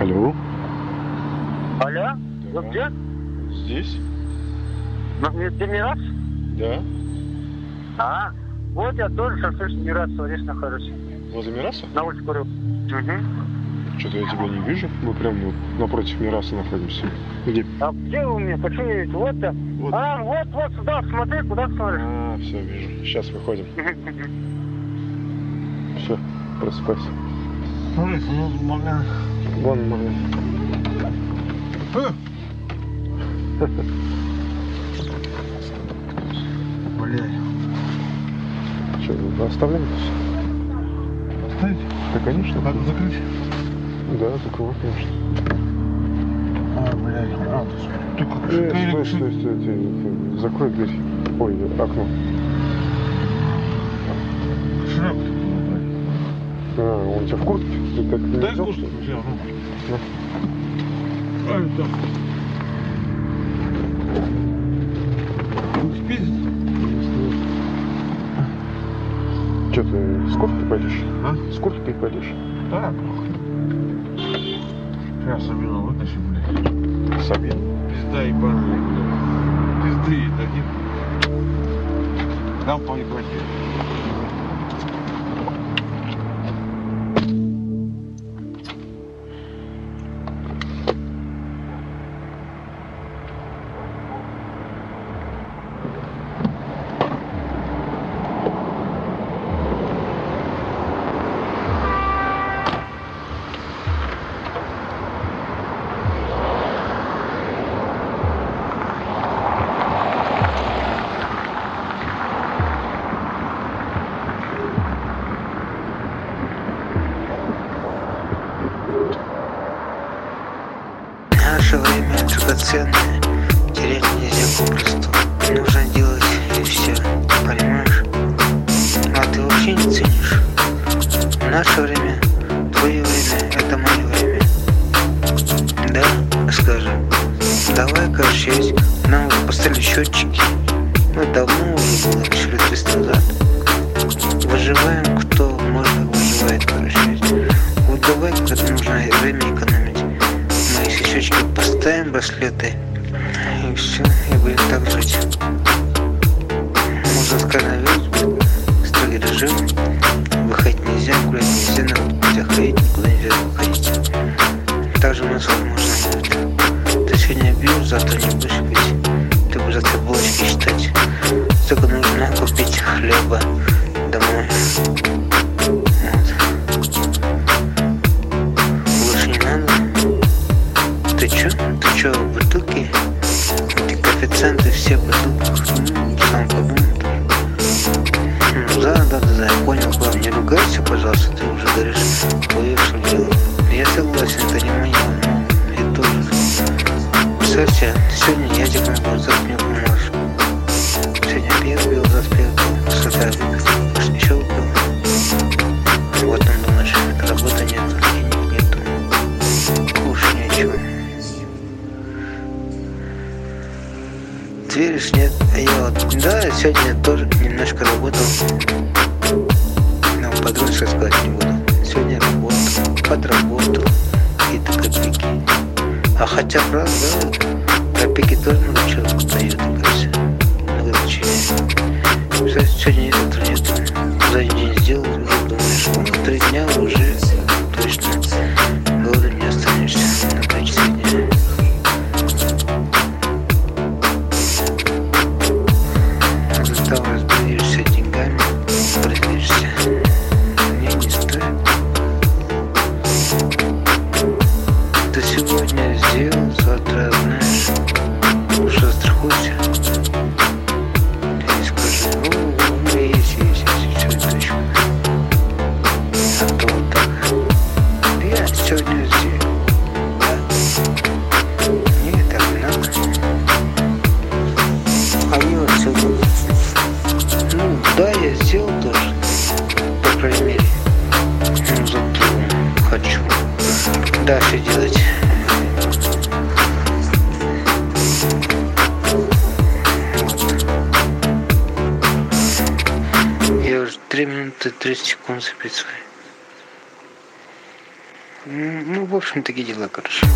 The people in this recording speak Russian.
Алло. Алло? Вы где? Здесь? Не- Ты Мирас? Да. А, вот я тоже шофер Мирас, здесь нахожусь. Возле Мираса? На улице курю. Угу. Что-то я тебя не вижу. Мы прям вот напротив Мираса находимся. Где? А где вы меня? Почему не видите? Вот-то. Вот. А, вот, вот сюда, смотри, куда смотришь. А, все, вижу. Сейчас выходим. Все, просыпайся. Вон момент. Блядь. Что, оставляем? Оставить? Да, конечно. Надо закрыть? Да, закрывай, конечно. А, блядь, а, ты как Э, стой, стой, стой, стой. Закрой дверь. Ой, окно. У тебя в куртке? Ты взял, куртку, что ли? взял, ну. Ну. А. Ну, спит? Че, ты с курткой пойдешь? А? С курткой пойдешь? Да. Сейчас Сабину вытащи, блядь. Сабин. Пизда ебаная, блядь. Пизды дадим. Дам поебать. Наше время драгоценное, терять нельзя попросту. Нужно делать и все, понимаешь? А ты вообще не ценишь. Наше время, твое время, это мое время. Да, скажем. Давай, короче. Нам уже поставили счетчики. Ну, давно уже было, лет 300 назад. Выживаем, кто может, выживает, короче. Вот давай, когда нужно время браслеты, и все, и будем так жить. Можно сказать, строгий режим, выходить нельзя, гулять нельзя, на нельзя ходить, никуда нельзя выходить. Также у нас возможно будет. Ты сегодня бьешь, завтра не будешь пить. Ты будешь завтра булочки считать. Только нужно купить хлеба домой. Больше не надо. Ты чё? В бутылке? Эти коэффициенты все. М, Сам подумал. Ну, да, да, да, да, я понял, главное, не ругайся, пожалуйста, ты уже говоришь, что дело. Я согласен, мое, но я тоже. Кстати, сегодня я тебе помогу, завтра мне поможешь. Сегодня пиво пил, завтра пил, Ты веришь, нет? А я вот, да, сегодня тоже немножко работал. Но подробно сказать не буду. Сегодня работал, подработал, какие-то копейки. А хотя, правда, да, копейки тоже много чего дают, кажется. Много значения. Кстати, сегодня завтра нет. За Зато разберешься деньгами, разберешься. Мне не стоит. Ты сегодня сделал, завтра знаешь, уж застрахуйся. Дальше делать. Вот. Я уже 3 минуты 30 секунд записываю. Ну, в общем, такие дела, короче.